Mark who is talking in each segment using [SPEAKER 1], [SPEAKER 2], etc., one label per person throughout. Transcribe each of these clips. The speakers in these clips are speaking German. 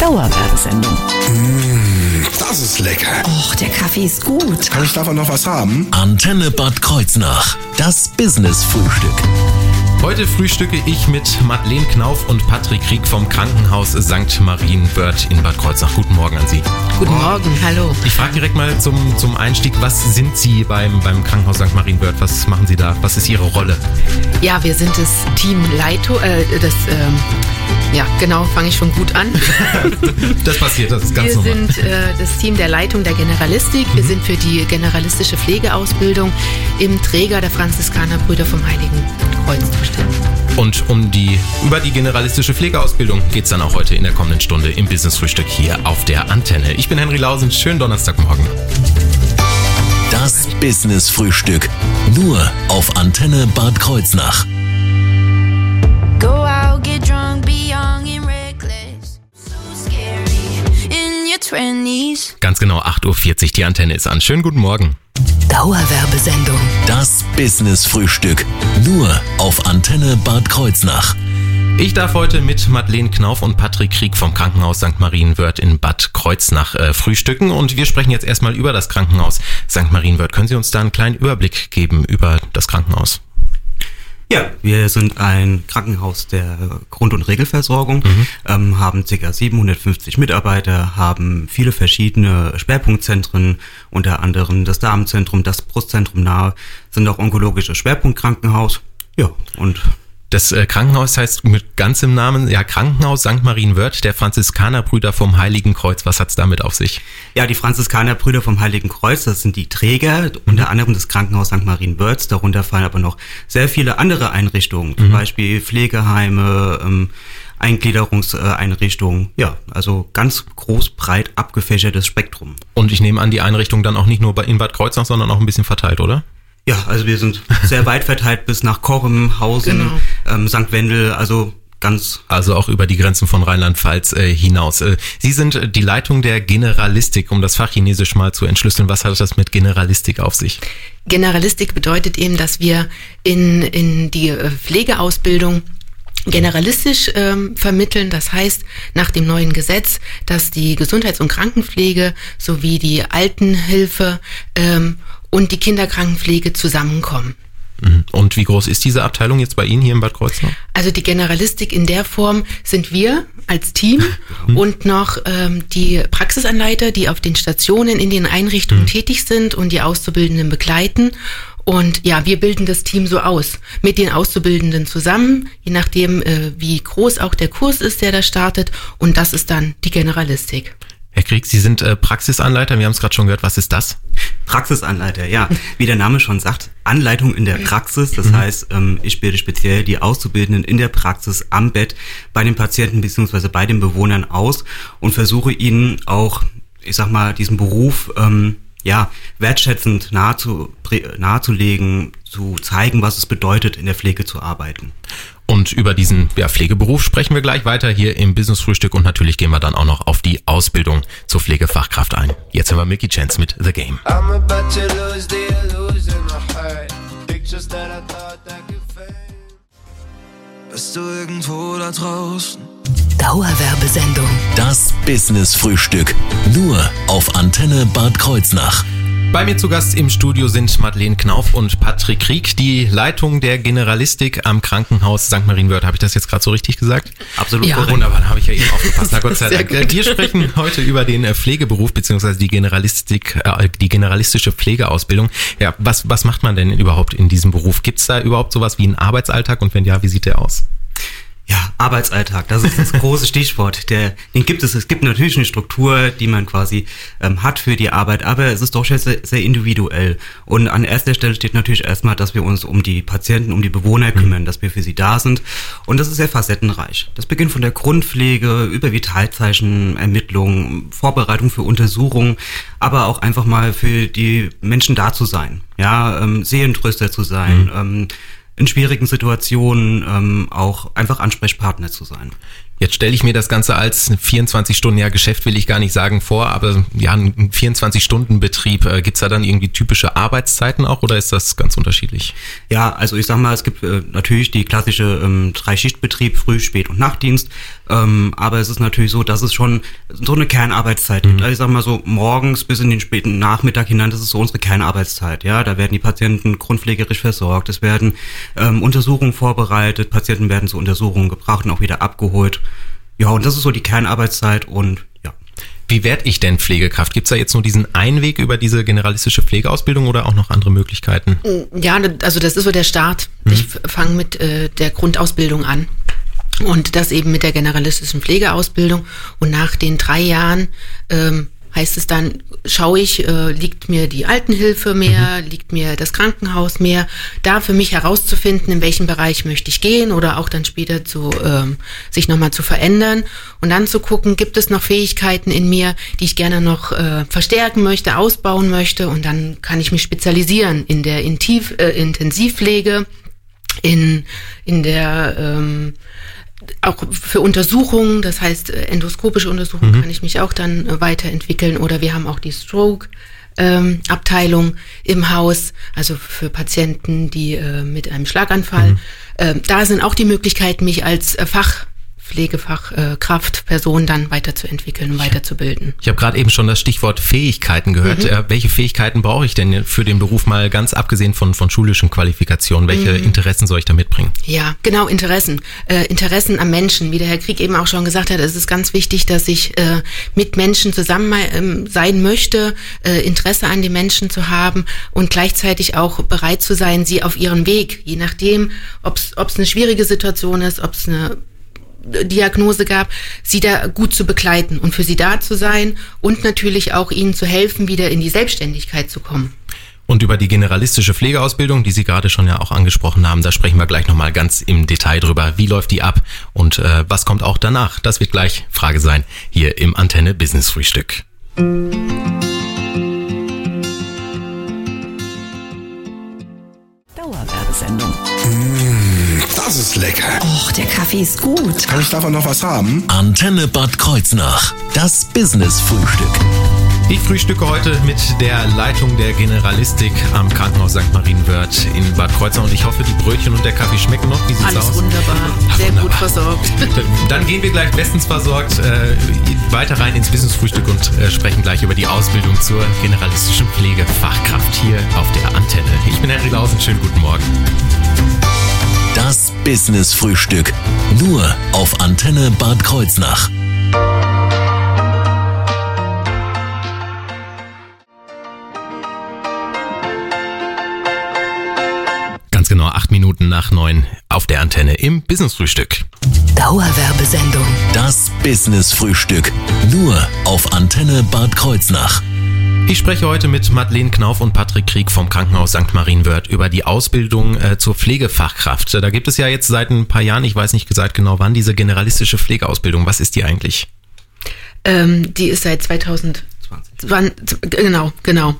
[SPEAKER 1] Dauerwerbesendung.
[SPEAKER 2] Mmh, das ist lecker.
[SPEAKER 1] Och, der Kaffee ist gut.
[SPEAKER 2] Kann ich davon noch was haben?
[SPEAKER 3] Antenne Bad Kreuznach. Das Business-Frühstück.
[SPEAKER 4] Heute frühstücke ich mit Madeleine Knauf und Patrick Krieg vom Krankenhaus St. Marienwörth in Bad Kreuznach. Guten Morgen an Sie.
[SPEAKER 5] Guten Morgen, hallo.
[SPEAKER 4] Ich frage direkt mal zum, zum Einstieg, was sind Sie beim, beim Krankenhaus St. Marienwörth? Was machen Sie da? Was ist Ihre Rolle?
[SPEAKER 5] Ja, wir sind das Team Leito, äh, das, ähm, ja, genau, fange ich schon gut an.
[SPEAKER 4] das passiert, das ist ganz
[SPEAKER 5] wir
[SPEAKER 4] normal.
[SPEAKER 5] Wir sind äh, das Team der Leitung der Generalistik. Wir mhm. sind für die generalistische Pflegeausbildung im Träger der Franziskanerbrüder vom Heiligen Kreuz zuständig.
[SPEAKER 4] Und um die, über die generalistische Pflegeausbildung geht es dann auch heute in der kommenden Stunde im Business Frühstück hier auf der Antenne. Ich bin Henry Lausen, schönen Donnerstagmorgen.
[SPEAKER 3] Das Business Frühstück. Nur auf Antenne Bad Kreuznach.
[SPEAKER 4] 20s. Ganz genau, 8.40 Uhr, die Antenne ist an. Schönen guten Morgen.
[SPEAKER 1] Dauerwerbesendung.
[SPEAKER 3] Das Business Frühstück. Nur auf Antenne Bad Kreuznach.
[SPEAKER 4] Ich darf heute mit Madeleine Knauf und Patrick Krieg vom Krankenhaus St. Marienwörth in Bad Kreuznach äh, frühstücken und wir sprechen jetzt erstmal über das Krankenhaus St. Marienwörth. Können Sie uns da einen kleinen Überblick geben über das Krankenhaus?
[SPEAKER 6] Ja, wir sind ein Krankenhaus der Grund- und Regelversorgung, mhm. ähm, haben ca. 750 Mitarbeiter, haben viele verschiedene Schwerpunktzentren, unter anderem das Darmzentrum, das Brustzentrum nahe, sind auch onkologische Schwerpunktkrankenhaus. Ja, und
[SPEAKER 4] das äh, Krankenhaus heißt mit ganzem Namen, ja, Krankenhaus St. Marienwörth der Franziskanerbrüder vom Heiligen Kreuz. Was hat's damit auf sich?
[SPEAKER 6] Ja, die Franziskanerbrüder vom Heiligen Kreuz, das sind die Träger, mhm. unter anderem das Krankenhaus St. Marienwörth. Darunter fallen aber noch sehr viele andere Einrichtungen, zum mhm. Beispiel Pflegeheime, ähm, Eingliederungseinrichtungen. Ja, also ganz groß, breit abgefächertes Spektrum.
[SPEAKER 4] Und ich nehme an, die Einrichtung dann auch nicht nur in Bad Kreuznach, sondern auch ein bisschen verteilt, oder?
[SPEAKER 6] Ja, also wir sind sehr weit verteilt bis nach Korem, Hausen, genau. ähm, St. Wendel, also ganz.
[SPEAKER 4] Also auch über die Grenzen von Rheinland-Pfalz äh, hinaus. Äh, Sie sind die Leitung der Generalistik, um das Fach Chinesisch mal zu entschlüsseln. Was hat das mit Generalistik auf sich?
[SPEAKER 5] Generalistik bedeutet eben, dass wir in, in die äh, Pflegeausbildung generalistisch ähm, vermitteln. Das heißt, nach dem neuen Gesetz, dass die Gesundheits- und Krankenpflege sowie die Altenhilfe ähm, und die Kinderkrankenpflege zusammenkommen.
[SPEAKER 4] Mhm. Und wie groß ist diese Abteilung jetzt bei Ihnen hier in Bad Kreuznach?
[SPEAKER 5] Also die Generalistik in der Form sind wir als Team mhm. und noch ähm, die Praxisanleiter, die auf den Stationen in den Einrichtungen mhm. tätig sind und die Auszubildenden begleiten. Und ja, wir bilden das Team so aus, mit den Auszubildenden zusammen, je nachdem, äh, wie groß auch der Kurs ist, der da startet. Und das ist dann die Generalistik.
[SPEAKER 4] Herr Krieg, Sie sind äh, Praxisanleiter, wir haben es gerade schon gehört. Was ist das?
[SPEAKER 6] Praxisanleiter, ja. Wie der Name schon sagt, Anleitung in der Praxis. Das mhm. heißt, ähm, ich bilde speziell die Auszubildenden in der Praxis am Bett bei den Patienten beziehungsweise bei den Bewohnern aus und versuche ihnen auch, ich sag mal, diesen Beruf ähm, ja, wertschätzend nahezu, nahezulegen, zu zeigen, was es bedeutet, in der Pflege zu arbeiten.
[SPEAKER 4] Und über diesen ja, Pflegeberuf sprechen wir gleich weiter hier im Business Frühstück und natürlich gehen wir dann auch noch auf die Ausbildung zur Pflegefachkraft ein. Jetzt haben wir Mickey Chance mit The Game.
[SPEAKER 3] Bist du irgendwo da draußen? Dauerwerbesendung. Das Business Frühstück. Nur auf Antenne Bad Kreuznach.
[SPEAKER 4] Bei mir zu Gast im Studio sind Madeleine Knauf und Patrick Krieg, die Leitung der Generalistik am Krankenhaus St. Marienwörth. Habe ich das jetzt gerade so richtig gesagt?
[SPEAKER 6] Absolut
[SPEAKER 4] ja.
[SPEAKER 6] korrekt.
[SPEAKER 4] Wunderbar, habe ich ja eben aufgepasst. Na Gott sei Dank. Wir sprechen heute über den äh, Pflegeberuf beziehungsweise die Generalistik, äh, die generalistische Pflegeausbildung. Ja, was, was macht man denn überhaupt in diesem Beruf? Gibt es da überhaupt sowas wie einen Arbeitsalltag und wenn ja, wie sieht der aus?
[SPEAKER 6] Ja, Arbeitsalltag, das ist das große Stichwort. Der, den gibt es. Es gibt natürlich eine Struktur, die man quasi ähm, hat für die Arbeit, aber es ist doch sehr, sehr individuell. Und an erster Stelle steht natürlich erstmal, dass wir uns um die Patienten, um die Bewohner mhm. kümmern, mhm. dass wir für sie da sind. Und das ist sehr facettenreich. Das beginnt von der Grundpflege über Vitalzeichen, Ermittlungen, Vorbereitung für Untersuchungen, aber auch einfach mal für die Menschen da zu sein. Ja, ähm, Seelentröster zu sein. Mhm. Ähm, in schwierigen Situationen ähm, auch einfach Ansprechpartner zu sein.
[SPEAKER 4] Jetzt stelle ich mir das Ganze als 24 Stunden, ja Geschäft will ich gar nicht sagen vor, aber ja, ein 24-Stunden-Betrieb. Äh, Gibt es da dann irgendwie typische Arbeitszeiten auch oder ist das ganz unterschiedlich?
[SPEAKER 6] Ja, also ich sag mal, es gibt äh, natürlich die klassische ähm, Dreischichtbetrieb, Früh-, Spät- und Nachtdienst. Ähm, aber es ist natürlich so, dass es schon so eine Kernarbeitszeit gibt. Mhm. Also ich sag mal so morgens bis in den späten Nachmittag hinein, das ist so unsere Kernarbeitszeit. Ja, da werden die Patienten grundpflegerisch versorgt, es werden ähm, Untersuchungen vorbereitet, Patienten werden zu Untersuchungen gebracht und auch wieder abgeholt. Ja, und das ist so die Kernarbeitszeit und ja.
[SPEAKER 4] Wie werde ich denn Pflegekraft? Gibt es da jetzt nur diesen einen Weg über diese generalistische Pflegeausbildung oder auch noch andere Möglichkeiten?
[SPEAKER 5] Ja, also das ist so der Start. Mhm. Ich fange mit äh, der Grundausbildung an. Und das eben mit der generalistischen Pflegeausbildung. Und nach den drei Jahren ähm, heißt es dann, schaue ich, äh, liegt mir die Altenhilfe mehr, mhm. liegt mir das Krankenhaus mehr, da für mich herauszufinden, in welchem Bereich möchte ich gehen oder auch dann später zu ähm, sich nochmal zu verändern und dann zu gucken, gibt es noch Fähigkeiten in mir, die ich gerne noch äh, verstärken möchte, ausbauen möchte und dann kann ich mich spezialisieren in der Intiv, äh, Intensivpflege, in, in der ähm, auch für Untersuchungen, das heißt äh, endoskopische Untersuchungen, mhm. kann ich mich auch dann äh, weiterentwickeln. Oder wir haben auch die Stroke. Ähm, Abteilung im Haus, also für Patienten, die äh, mit einem Schlaganfall. Mhm. Ähm, da sind auch die Möglichkeiten, mich als äh, Fach Pflegefachkraft, Person dann weiterzuentwickeln, weiterzubilden.
[SPEAKER 4] Ich habe gerade eben schon das Stichwort Fähigkeiten gehört. Mhm. Äh, welche Fähigkeiten brauche ich denn für den Beruf mal ganz abgesehen von, von schulischen Qualifikationen? Welche mhm. Interessen soll ich da mitbringen?
[SPEAKER 5] Ja, genau, Interessen. Äh, Interessen am Menschen. Wie der Herr Krieg eben auch schon gesagt hat, es ist ganz wichtig, dass ich äh, mit Menschen zusammen ähm, sein möchte, äh, Interesse an den Menschen zu haben und gleichzeitig auch bereit zu sein, sie auf ihren Weg, je nachdem, ob es eine schwierige Situation ist, ob es eine Diagnose gab, sie da gut zu begleiten und für sie da zu sein und natürlich auch ihnen zu helfen, wieder in die Selbstständigkeit zu kommen.
[SPEAKER 4] Und über die generalistische Pflegeausbildung, die Sie gerade schon ja auch angesprochen haben, da sprechen wir gleich nochmal ganz im Detail drüber. Wie läuft die ab und äh, was kommt auch danach? Das wird gleich Frage sein hier im Antenne Business Frühstück.
[SPEAKER 2] Dauerwerbesendung. Ist lecker.
[SPEAKER 1] Och, der Kaffee ist gut.
[SPEAKER 2] Kann ich davon noch was haben?
[SPEAKER 3] Antenne Bad Kreuznach. Das Business Frühstück.
[SPEAKER 4] Ich frühstücke heute mit der Leitung der Generalistik am Krankenhaus St. Marienwörth in Bad Kreuznach und ich hoffe, die Brötchen und der Kaffee schmecken noch.
[SPEAKER 5] Wie sieht's Alles aus? wunderbar, sehr wunderbar. gut versorgt.
[SPEAKER 4] Dann gehen wir gleich bestens versorgt äh, weiter rein ins Business-Frühstück und äh, sprechen gleich über die Ausbildung zur generalistischen Pflegefachkraft hier auf der Antenne. Ich bin Henry Lausen, schönen guten Morgen.
[SPEAKER 3] Das Business-Frühstück. Nur auf Antenne Bad Kreuznach.
[SPEAKER 4] genau acht Minuten nach neun auf der Antenne im Business Frühstück.
[SPEAKER 3] Dauerwerbesendung. Das Business Frühstück. Nur auf Antenne Bad Kreuznach.
[SPEAKER 4] Ich spreche heute mit Madeleine Knauf und Patrick Krieg vom Krankenhaus St. Marienwörth über die Ausbildung äh, zur Pflegefachkraft. Da gibt es ja jetzt seit ein paar Jahren, ich weiß nicht gesagt genau wann, diese generalistische Pflegeausbildung. Was ist die eigentlich?
[SPEAKER 5] Ähm, die ist seit 2020. Genau, genau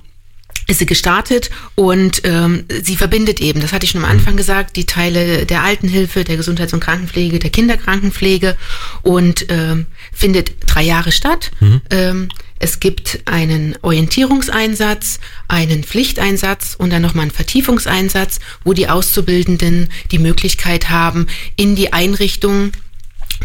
[SPEAKER 5] ist sie gestartet und ähm, sie verbindet eben, das hatte ich schon am mhm. Anfang gesagt, die Teile der Altenhilfe, der Gesundheits- und Krankenpflege, der Kinderkrankenpflege und ähm, findet drei Jahre statt. Mhm. Ähm, es gibt einen Orientierungseinsatz, einen Pflichteinsatz und dann nochmal einen Vertiefungseinsatz, wo die Auszubildenden die Möglichkeit haben, in die Einrichtung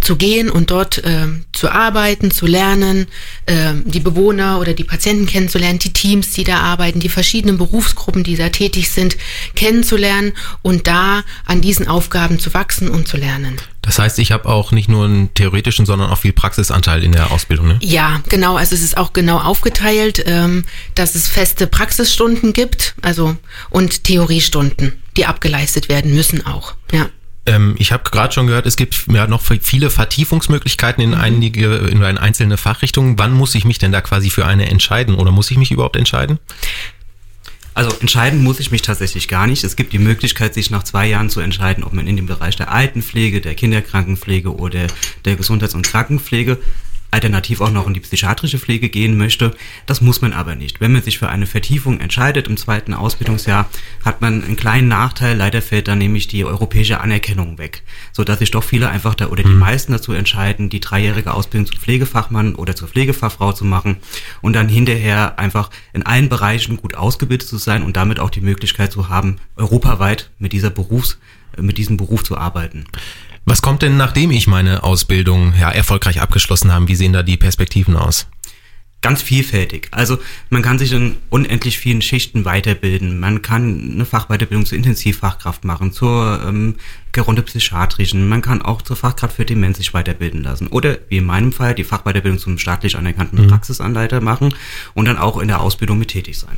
[SPEAKER 5] zu gehen und dort äh, zu arbeiten, zu lernen, äh, die Bewohner oder die Patienten kennenzulernen, die Teams, die da arbeiten, die verschiedenen Berufsgruppen, die da tätig sind, kennenzulernen und da an diesen Aufgaben zu wachsen und zu lernen.
[SPEAKER 4] Das heißt, ich habe auch nicht nur einen theoretischen, sondern auch viel Praxisanteil in der Ausbildung. Ne?
[SPEAKER 5] Ja, genau. Also es ist auch genau aufgeteilt, ähm, dass es feste Praxisstunden gibt, also und Theoriestunden, die abgeleistet werden müssen auch. Ja.
[SPEAKER 4] Ähm, ich habe gerade schon gehört, es gibt ja noch viele Vertiefungsmöglichkeiten in einige, in einzelne Fachrichtungen. Wann muss ich mich denn da quasi für eine entscheiden oder muss ich mich überhaupt entscheiden?
[SPEAKER 6] Also entscheiden muss ich mich tatsächlich gar nicht. Es gibt die Möglichkeit, sich nach zwei Jahren zu entscheiden, ob man in dem Bereich der Altenpflege, der Kinderkrankenpflege oder der Gesundheits- und Krankenpflege alternativ auch noch in die psychiatrische Pflege gehen möchte. Das muss man aber nicht. Wenn man sich für eine Vertiefung entscheidet im zweiten Ausbildungsjahr, hat man einen kleinen Nachteil. Leider fällt dann nämlich die europäische Anerkennung weg, so dass sich doch viele einfach da oder die mhm. meisten dazu entscheiden, die dreijährige Ausbildung zum Pflegefachmann oder zur Pflegefachfrau zu machen und dann hinterher einfach in allen Bereichen gut ausgebildet zu sein und damit auch die Möglichkeit zu haben, europaweit mit dieser Berufs mit diesem Beruf zu arbeiten.
[SPEAKER 4] Was kommt denn, nachdem ich meine Ausbildung ja, erfolgreich abgeschlossen habe? Wie sehen da die Perspektiven aus?
[SPEAKER 6] Ganz vielfältig. Also man kann sich in unendlich vielen Schichten weiterbilden. Man kann eine Fachweiterbildung zur Intensivfachkraft machen, zur ähm, gerontopsychiatrischen. Man kann auch zur Fachkraft für Demenz sich weiterbilden lassen. Oder wie in meinem Fall die Fachweiterbildung zum staatlich anerkannten mhm. Praxisanleiter machen und dann auch in der Ausbildung mit tätig sein.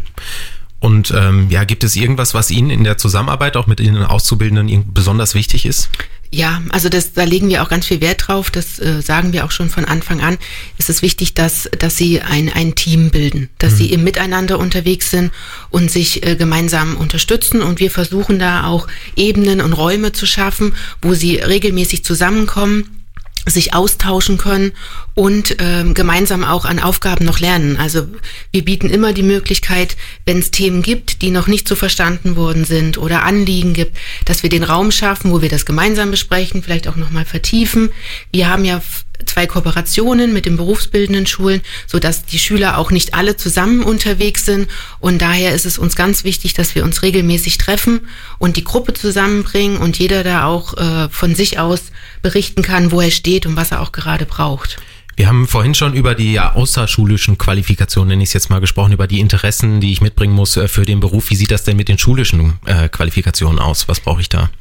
[SPEAKER 4] Und ähm, ja, gibt es irgendwas, was Ihnen in der Zusammenarbeit auch mit Ihnen Auszubildenden besonders wichtig ist?
[SPEAKER 5] Ja, also das, da legen wir auch ganz viel Wert drauf. Das äh, sagen wir auch schon von Anfang an. Es ist wichtig, dass, dass sie ein, ein Team bilden, dass mhm. sie im Miteinander unterwegs sind und sich äh, gemeinsam unterstützen. Und wir versuchen da auch Ebenen und Räume zu schaffen, wo sie regelmäßig zusammenkommen sich austauschen können und ähm, gemeinsam auch an Aufgaben noch lernen. Also wir bieten immer die Möglichkeit, wenn es Themen gibt, die noch nicht so verstanden worden sind oder Anliegen gibt, dass wir den Raum schaffen, wo wir das gemeinsam besprechen, vielleicht auch nochmal vertiefen. Wir haben ja zwei Kooperationen mit den berufsbildenden Schulen, so dass die Schüler auch nicht alle zusammen unterwegs sind. Und daher ist es uns ganz wichtig, dass wir uns regelmäßig treffen und die Gruppe zusammenbringen und jeder da auch äh, von sich aus berichten kann, wo er steht und was er auch gerade braucht.
[SPEAKER 4] Wir haben vorhin schon über die außerschulischen Qualifikationen, nenne ich es jetzt mal, gesprochen, über die Interessen, die ich mitbringen muss äh, für den Beruf. Wie sieht das denn mit den schulischen äh, Qualifikationen aus? Was brauche ich da?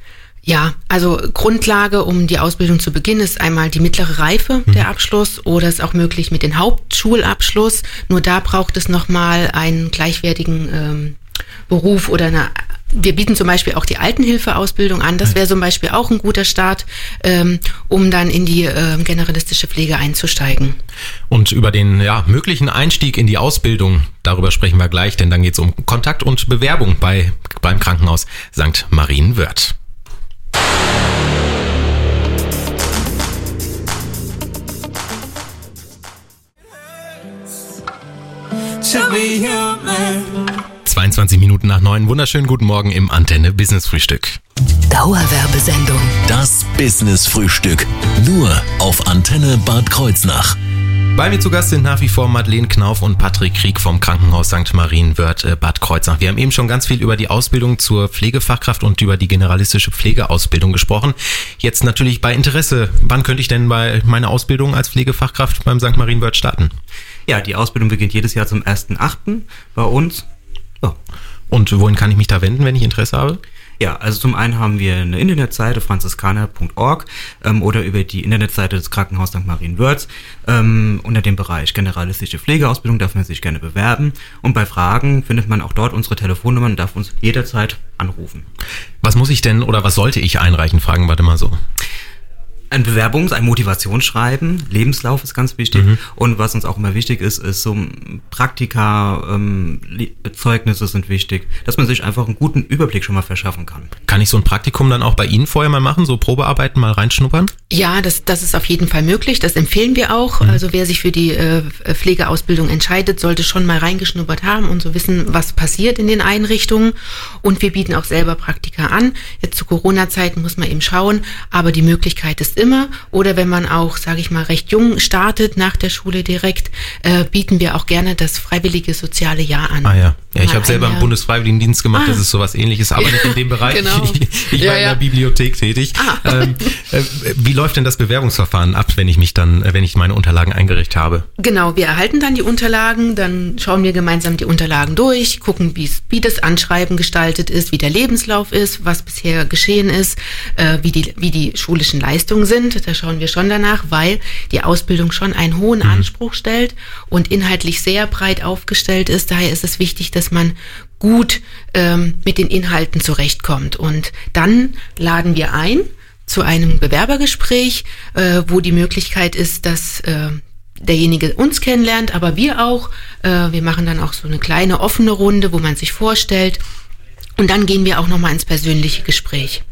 [SPEAKER 5] Ja, also Grundlage, um die Ausbildung zu beginnen, ist einmal die mittlere Reife, mhm. der Abschluss, oder ist auch möglich mit dem Hauptschulabschluss. Nur da braucht es nochmal einen gleichwertigen ähm, Beruf oder eine wir bieten zum Beispiel auch die Altenhilfeausbildung an. Das wäre zum Beispiel auch ein guter Start, ähm, um dann in die äh, generalistische Pflege einzusteigen.
[SPEAKER 4] Und über den ja, möglichen Einstieg in die Ausbildung, darüber sprechen wir gleich, denn dann geht es um Kontakt und Bewerbung bei, beim Krankenhaus St. Marienwörth. To be human. 22 Minuten nach neun. Wunderschönen guten Morgen im Antenne Business Frühstück.
[SPEAKER 3] Dauerwerbesendung. Das Business Frühstück. Nur auf Antenne Bad Kreuznach.
[SPEAKER 4] Bei mir zu Gast sind nach wie vor Madeleine Knauf und Patrick Krieg vom Krankenhaus St. Marienwörth äh, Bad Kreuznach. Wir haben eben schon ganz viel über die Ausbildung zur Pflegefachkraft und über die generalistische Pflegeausbildung gesprochen. Jetzt natürlich bei Interesse, wann könnte ich denn bei meiner Ausbildung als Pflegefachkraft beim St. Marienwörth starten?
[SPEAKER 6] Ja, die Ausbildung beginnt jedes Jahr zum 1.8. bei uns.
[SPEAKER 4] Ja. Und wohin kann ich mich da wenden, wenn ich Interesse habe?
[SPEAKER 6] Ja, also zum einen haben wir eine Internetseite franziskaner.org ähm, oder über die Internetseite des Krankenhauses St. Marienwörth ähm, unter dem Bereich generalistische Pflegeausbildung darf man sich gerne bewerben und bei Fragen findet man auch dort unsere Telefonnummern und darf uns jederzeit anrufen.
[SPEAKER 4] Was muss ich denn oder was sollte ich einreichen? Fragen wir mal so
[SPEAKER 6] ein Bewerbungs-, ein Motivationsschreiben, Lebenslauf ist ganz wichtig. Mhm. Und was uns auch immer wichtig ist, ist so Praktika, ähm, Zeugnisse sind wichtig, dass man sich einfach einen guten Überblick schon mal verschaffen kann.
[SPEAKER 4] Kann ich so ein Praktikum dann auch bei Ihnen vorher mal machen, so Probearbeiten mal reinschnuppern?
[SPEAKER 5] Ja, das, das ist auf jeden Fall möglich. Das empfehlen wir auch. Mhm. Also wer sich für die äh, Pflegeausbildung entscheidet, sollte schon mal reingeschnuppert haben und so wissen, was passiert in den Einrichtungen. Und wir bieten auch selber Praktika an. Jetzt zu Corona-Zeiten muss man eben schauen, aber die Möglichkeit ist immer. Oder wenn man auch, sage ich mal, recht jung startet nach der Schule direkt, äh, bieten wir auch gerne das freiwillige soziale Jahr an.
[SPEAKER 4] Ah ja, ja ich habe selber einen Bundesfreiwilligendienst gemacht, ah. das ist sowas ähnliches, aber nicht in dem Bereich. genau. Ich, ich ja, war ja. in der Bibliothek tätig. Ah. Ähm, äh, wie läuft denn das Bewerbungsverfahren ab, wenn ich mich dann, äh, wenn ich meine Unterlagen eingerichtet habe?
[SPEAKER 5] Genau, wir erhalten dann die Unterlagen, dann schauen wir gemeinsam die Unterlagen durch, gucken, wie das Anschreiben gestaltet ist, wie der Lebenslauf ist, was bisher geschehen ist, äh, wie, die, wie die schulischen Leistungen sind. Da schauen wir schon danach, weil die Ausbildung schon einen hohen mhm. Anspruch stellt und inhaltlich sehr breit aufgestellt ist. Daher ist es wichtig, dass man gut ähm, mit den Inhalten zurechtkommt. Und dann laden wir ein zu einem Bewerbergespräch, äh, wo die Möglichkeit ist, dass äh, derjenige uns kennenlernt, aber wir auch. Äh, wir machen dann auch so eine kleine offene Runde, wo man sich vorstellt. Und dann gehen wir auch nochmal ins persönliche Gespräch.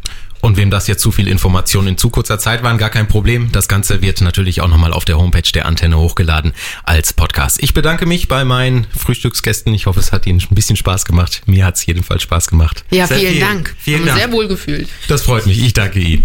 [SPEAKER 4] Und wem das jetzt zu viel Information in zu kurzer Zeit waren, gar kein Problem. Das Ganze wird natürlich auch nochmal auf der Homepage der Antenne hochgeladen als Podcast. Ich bedanke mich bei meinen Frühstücksgästen. Ich hoffe, es hat Ihnen ein bisschen Spaß gemacht. Mir hat es jedenfalls Spaß gemacht.
[SPEAKER 5] Ja, vielen Sehr Dank.
[SPEAKER 6] Vielen Dank.
[SPEAKER 5] Sehr wohl gefühlt.
[SPEAKER 4] Das freut mich. Ich danke Ihnen.